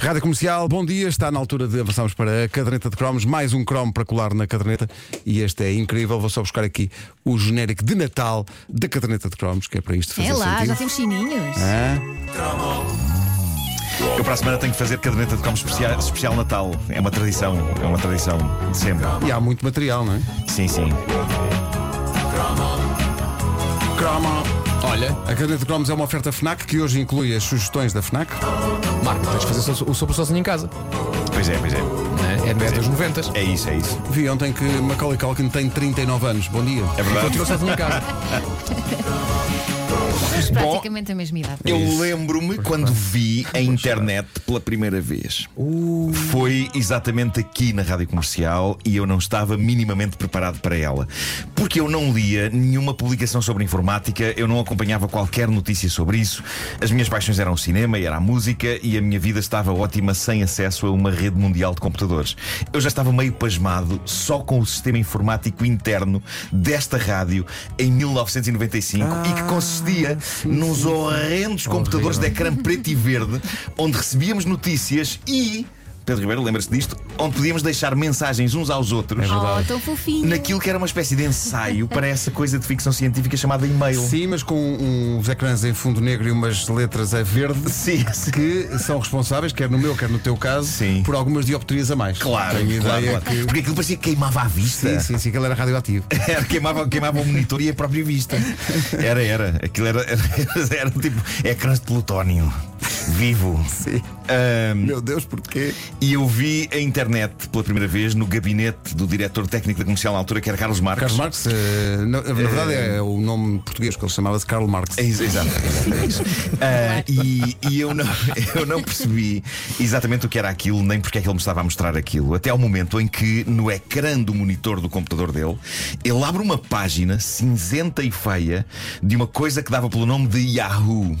Rádio Comercial, bom dia. Está na altura de avançarmos para a caderneta de cromos. Mais um cromo para colar na caderneta. E este é incrível. Vou só buscar aqui o genérico de Natal da caderneta de cromos, que é para isto fazer É lá, sentido. já temos chininhos. Hã? Eu para a semana tenho que fazer caderneta de como especial, especial Natal. É uma tradição, é uma tradição de sempre. E há muito material, não é? Sim, sim. Cromo. Olha, A caderneta de cromos é uma oferta FNAC que hoje inclui as sugestões da FNAC. Marco, tens de fazer so- o sobre sozinho em casa. Pois é, pois é. Né? É de dos 90. É isso, é isso. Vi ontem que Macaulay Culkin tem 39 anos. Bom dia. É verdade. Continua sozinho em casa. Temos praticamente a mesma idade. Eu lembro-me quando vi a internet pela primeira vez. Foi exatamente aqui na rádio comercial e eu não estava minimamente preparado para ela. Porque eu não lia nenhuma publicação sobre informática, eu não acompanhava qualquer notícia sobre isso. As minhas paixões eram o cinema e era a música e a minha vida estava ótima sem acesso a uma rede mundial de computadores. Eu já estava meio pasmado só com o sistema informático interno desta rádio em 1995 e que consistia nos horrendos computadores de ecrã preto e verde onde recebíamos notícias e. Pedro Ribeiro, lembra-se disto? Onde podíamos deixar mensagens uns aos outros Oh, tão fofinho. naquilo que era uma espécie de ensaio para essa coisa de ficção científica chamada e-mail. Sim, mas com uns ecrãs em fundo negro e umas letras a verde Sim, sim. que são responsáveis, quer no meu, quer no teu caso, Sim. por algumas dioptrias a mais. Claro, Tenho claro, ideia claro. que. Porque aquilo parecia que queimava a vista. Sim, sim, sim, que ele era radioativo. Era, queimava, queimava o monitor e a própria vista. Era, era. Aquilo era, era, era tipo ecrãs de plutónio. Vivo. Sim. Ahm, Meu Deus, porquê? e eu vi a internet pela primeira vez no gabinete do diretor técnico da comercial na altura, que era Carlos Marques. Carlos Marx, eh, na, na verdade é o nome português que ele chamava-se Karl Marx. É exato. Ah, e e eu, não, eu não percebi exatamente o que era aquilo, nem porque é que ele me estava a mostrar aquilo. Até ao momento em que, no ecrã do monitor do computador dele, ele abre uma página cinzenta e feia de uma coisa que dava pelo nome de Yahoo.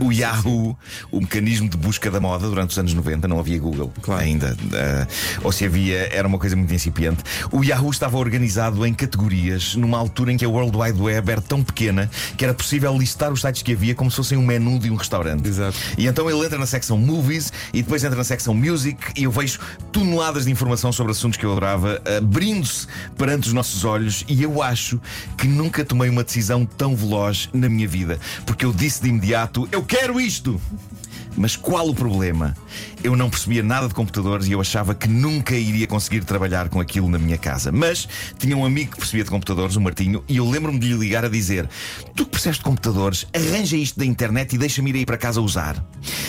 O Yahoo, o mecanismo de busca da moda durante os anos 90, não havia Google Claro. ainda. ah, ou se havia, era uma coisa muito incipiente. O Yahoo estava organizado em categorias numa altura em que a World Wide Web era tão pequena que era possível listar os sites que havia como se fossem um menu de um restaurante. Exato. E então ele entra na secção Movies e depois entra na secção Music e eu vejo toneladas de informação sobre assuntos que eu adorava abrindo-se perante os nossos olhos e eu acho que nunca tomei uma decisão tão veloz na minha vida, porque eu disse de imediato: eu quero isto! Mas qual o problema? Eu não percebia nada de computadores e eu achava que nunca iria conseguir trabalhar com aquilo na minha casa. Mas tinha um amigo que percebia de computadores, o Martinho, e eu lembro-me de lhe ligar a dizer: Tu que percebes de computadores, arranja isto da internet e deixa-me ir aí para casa usar.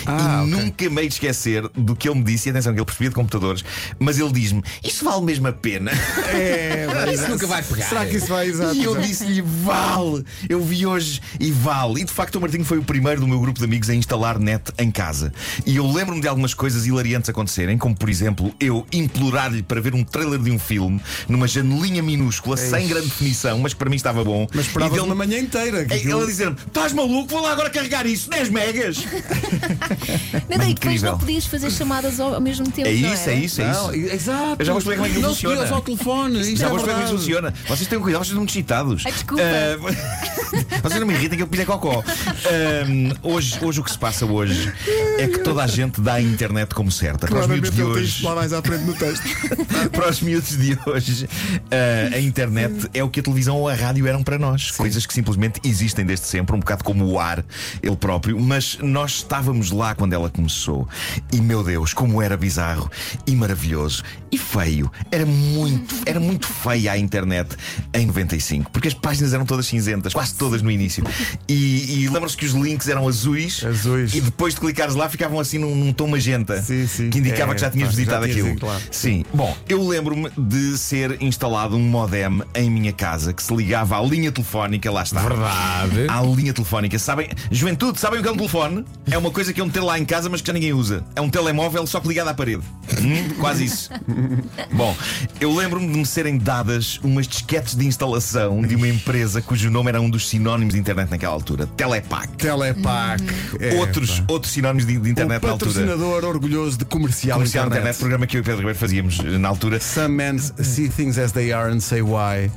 Ah, e ok. nunca me hei de esquecer do que ele me disse, e atenção, que ele percebia de computadores, mas ele diz-me: Isso vale mesmo a pena? É, Isso nunca vai pegar. Será que isso vai exato? E eu disse-lhe, vale! Eu vi hoje e vale. E de facto o Martinho foi o primeiro do meu grupo de amigos a instalar net em casa. E eu lembro-me de algumas coisas hilariantes acontecerem, como por exemplo, eu implorar-lhe para ver um trailer de um filme numa janelinha minúscula, sem grande definição, mas que para mim estava bom. Mas e esperava dele- uma manhã inteira. que É, Ele a dizer-me: Estás maluco? Vou lá agora carregar isso, 10 megas! Não, daí incrível. não podias fazer chamadas ao, mesmo tempo. É não isso, é era? isso, é Não, isso. exato. Eu já vou explicar como é que não funciona. se ao telefone. Isto Já é vou explicar como é que funciona. Vocês têm cuidado, vocês estão muito excitados. Desculpa. Ah, vocês não me irritem que eu pisei cocó. Ahm, hoje, hoje o que se passa hoje é que toda a gente dá a internet como certa. Para os miúdos de hoje. lá mais à frente no texto. Para os miúdos de hoje, ah, a internet é o que a televisão ou a rádio eram para nós. Coisas que simplesmente existem desde sempre, um bocado como o ar, ele próprio. Mas nós estávamos lá quando ela começou. E meu Deus, como era bizarro e maravilhoso e feio. Era muito, era muito feia a internet em 95, porque as páginas eram todas cinzentas, quase todas no início. E, e lembram-se que os links eram azuis, Azuis. e depois de clicares lá ficavam assim num, num tom magenta Sim, sim. que indicava É, que já tinhas pá, já visitado tinhas aquilo. ido, claro. Sim. Bom, eu lembro-me de ser instalado um modem em minha casa que se ligava à linha telefónica, lá está. Verdade. À linha telefónica. Sabem, juventude, sabem o que é um telefone? É uma coisa que eu meter lá em casa, mas que já ninguém usa. É um telemóvel só que ligado à parede. Hum, quase isso. Bom, eu lembro-me de me serem dadas umas disquetes de instalação de uma empresa cujo nome era um dos sinónimos de internet naquela altura: Telepac. Telepac. É, outros, outros sinónimos de, de internet na altura. patrocinador orgulhoso de comercial, Comercial internet. internet, programa que eu e Pedro Ribeiro fazíamos eh, na altura. Some men see things as they are and say why.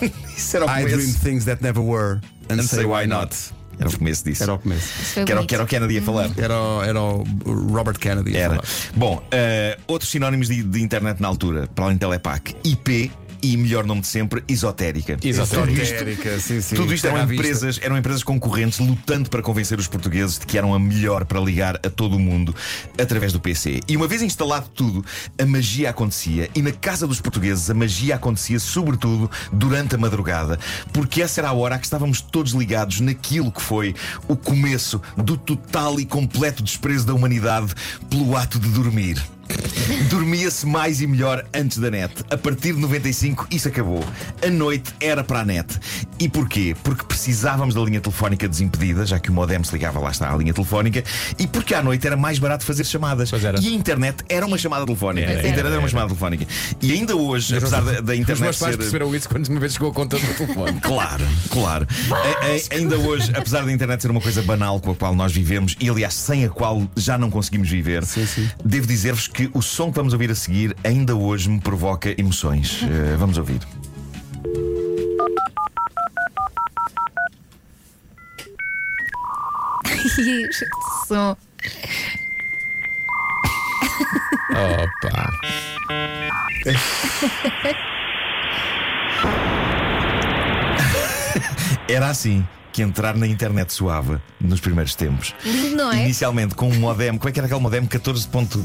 Isso era o I começo. dream things that never were and, And say why not. Era o começo disso. Era o começo. Que era que era o Kennedy a falar. Era, o- era o Robert Kennedy. a Era. falar. Bom, eh, outros sinónimos de, de internet na altura, para além de Telepac, IP e, melhor nome de sempre, esotérica. Esotérica. Sim, sim. Tudo isto Estava eram vista. empresas, eram empresas concorrentes lutando para convencer os portugueses de que eram a melhor para ligar a todo o mundo através do PC. E uma vez instalado tudo, a magia acontecia. E na casa dos portugueses, a magia acontecia sobretudo durante a madrugada, porque essa era a hora a que estávamos todos ligados naquilo que foi o começo do total e completo desprezo da humanidade pelo ato de dormir. Dormia-se mais e melhor antes da net. A partir de 95, isso acabou. A noite era para a net. E porquê? Porque precisávamos da linha telefónica desimpedida, já que o modem se ligava lá está à linha telefónica, e porque à noite era mais barato fazer chamadas. E a internet era uma chamada telefónica. Era, a internet era, era uma chamada telefónica. E ainda hoje, apesar da, da Os internet meus pais ser. perceberam isso quando uma vez chegou a conta do telefone. Claro, claro. A- a- ainda hoje, apesar da internet ser uma coisa banal com a qual nós vivemos e, aliás, sem a qual já não conseguimos viver, Sim, sim. devo dizer-vos que o som que vamos ouvir a seguir ainda hoje me provoca emoções. Eh, vamos ouvir. Este som. Opa! Era assim que entrar na internet soava nos primeiros tempos. Lindo, não é? Inicialmente com um modem, como é que era aquele modem? 14. ponto-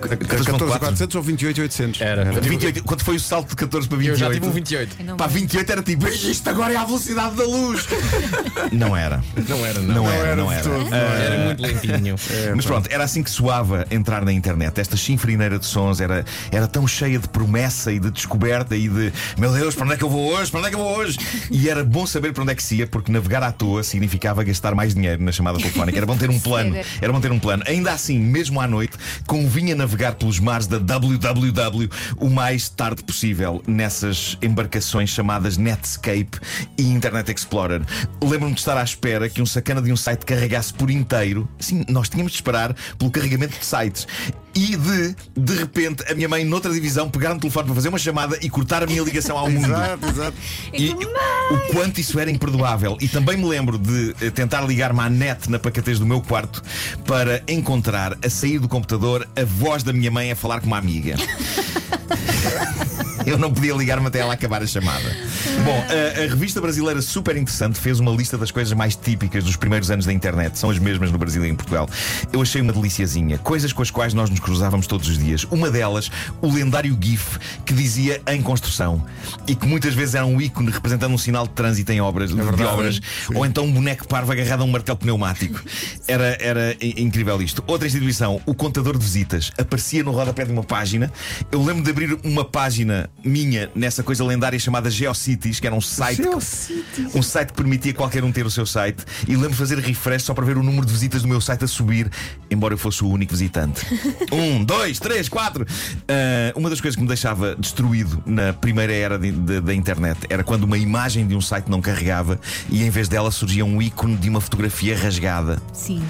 14.4? 14.400 ou 28.800? Era. 28, quando foi o salto de 14 para 28? Eu já tive um 28. Eu não Pá, vi. 28 era tipo, isto agora é a velocidade da luz. não era. Não era, não. Não era, era não de era. todo, Era muito lentinho. Mas pronto, era assim que soava entrar na internet. Esta chinfrineira de sons era, era tão cheia de promessa e de descoberta e de meu Deus, para onde é que eu vou hoje? Para onde é que eu vou hoje? E era bom saber para onde é que se ia, porque navegar à toa significava gastar mais dinheiro na chamada telefónica. Era bom ter um plano. Era bom ter um plano. Ainda assim, mesmo à noite, convinha navegar pelos mares da www o mais tarde possível nessas embarcações chamadas Netscape e Internet Explorer. Lembro-me de estar à espera que um sacana de um site carregasse por inteiro. Sim, nós tínhamos de esperar pelo carregamento de sites. E de, de repente, a minha mãe, noutra divisão, pegar no telefone para fazer uma chamada e cortar a minha ligação ao mundo. Exato, exato. E o quanto isso era imperdoável. E também me lembro de eh, tentar ligar-me à net na pacatez do meu quarto para encontrar, a sair do computador, a voz da minha mãe a falar com uma amiga. Eu não podia ligar-me até ela acabar a chamada. Bom, a, a revista brasileira Super Interessante fez uma lista das coisas mais típicas dos primeiros anos da internet. São as mesmas no Brasil e em Portugal. Eu achei uma deliciazinha. Coisas com as quais nós nos cruzávamos todos os dias. Uma delas, o lendário GIF que dizia em construção. E que muitas vezes era um ícone representando um sinal de trânsito em obras, de verdade. obras. Sim. Ou então um boneco parvo agarrado a um martelo pneumático. Era, era incrível isto. Outra instituição, o contador de visitas, aparecia no rodapé de uma página. Eu lembro de abrir uma página minha nessa coisa lendária chamada GeoCities, que era um site. GeoCities. Um site que permitia qualquer um ter o seu site. E lembro de fazer refresh só para ver o número de visitas do meu site a subir, embora eu fosse o único visitante. um, dois, três, quatro. Ah, uma das coisas que me deixava destruído na primeira era de- de- da internet era quando uma imagem de um site não carregava e em vez dela surgia um ícone de uma fotografia rasgada. Sim.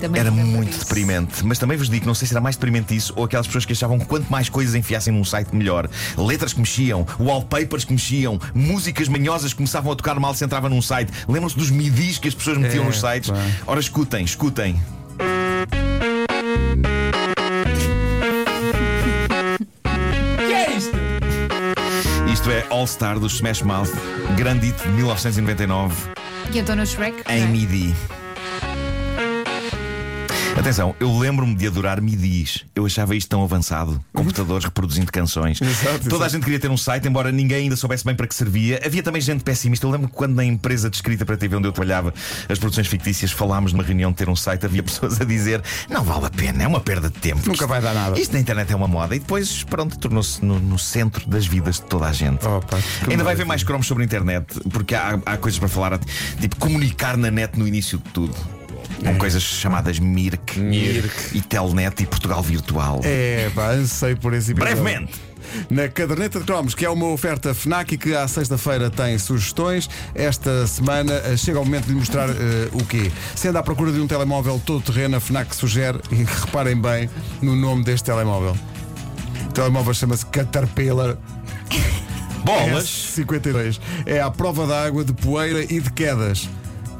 Também Era muito disso. deprimente. Mas também vos digo, não sei se era mais deprimente isso ou aquelas pessoas que achavam que quanto mais coisas enfiassem num site melhor. Letras que mexiam, wallpapers que mexiam, músicas manhosas que começavam a tocar mal se entrava num site. Lembram-se dos midis que as pessoas metiam É, nos sites? pá. Ora, escutem, escutem. Isto é All Star dos Smash Mouth, grande hit de 1999 E eu estou no Shrek. em é? MIDI. Atenção, eu lembro-me de adorar MIDIs. Eu achava isto tão avançado. Computadores reproduzindo canções. Exato, Toda a exato. gente queria ter um site, embora ninguém ainda soubesse bem para que servia. Havia também gente pessimista. Eu lembro que quando na empresa de escrita para a TV onde eu trabalhava, as produções fictícias, falámos numa reunião de ter um site, havia pessoas a dizer: não vale a pena, é uma perda de tempo. Nunca vai dar nada. Isto na internet é uma moda. E depois, pronto, tornou-se no, no centro das vidas de toda a gente. Oh, pá, Ainda vai haver mais cromos sobre a internet, porque há, há coisas para falar, tipo comunicar na net no início de tudo. É. Com coisas chamadas Mirk, Mirk. e Telnet e Portugal Virtual. É, pá, ansei por esse episódio. Brevemente. Na caderneta de cromos, que é uma oferta FNAC e que à sexta-feira tem sugestões, esta semana eh, chega o momento de lhe mostrar eh, o quê? Se anda à procura de um telemóvel todo terreno, a FNAC sugere, e reparem bem no nome deste telemóvel. O telemóvel chama-se Caterpillar Bolas. S52. É à prova d'água, de poeira e de quedas.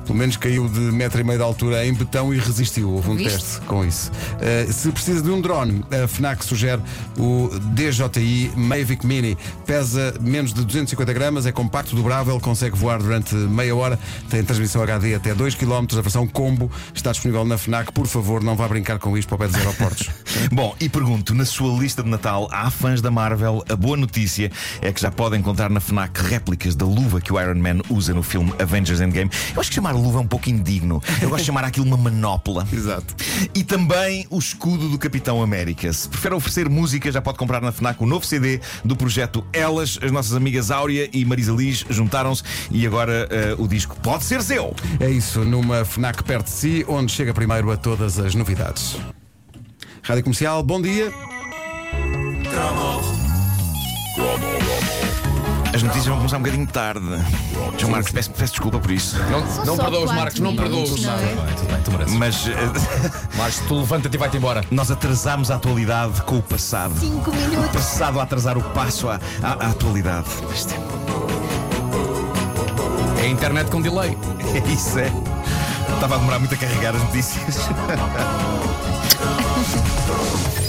Pelo menos caiu de metro e meio de altura em betão e resistiu. Houve um Viste? teste com isso. Uh, se precisa de um drone, a FNAC sugere o DJI Mavic Mini. Pesa menos de 250 gramas, é compacto, dobrável, consegue voar durante meia hora, tem transmissão HD até 2 km. A versão combo está disponível na FNAC. Por favor, não vá brincar com isto para o pé dos aeroportos. Bom, e pergunto, na sua lista de Natal há fãs da Marvel? A boa notícia é que já podem encontrar na FNAC réplicas da luva que o Iron Man usa no filme Avengers Endgame. Eu acho que chamar luva é um pouco indigno. Eu gosto de chamar aquilo uma manopla. Exato. E também o escudo do Capitão América. Se prefere oferecer música, já pode comprar na FNAC o novo CD do projeto Elas. As nossas amigas Áurea e Marisa Liz juntaram-se e agora eh, o disco pode ser seu. É isso, numa FNAC perto de si, onde chega primeiro a todas as novidades. Rádio Comercial, bom dia. As notícias vão começar um bocadinho tarde. João Marcos, peço, peço desculpa por isso. Não, não só perdoa os quatro Marcos, não minutos, perdoa os não é? Tudo bem, tudo bem, tu mereces. Mas eh, Marcos, tu levanta-te e vai-te embora. nós atrasámos a atualidade com o passado. Cinco O minutos. passado a atrasar o passo à, à- à atualidade. Isto É a internet com delay. é, é isso, é. Estava a demorar muito a carregar as notícias.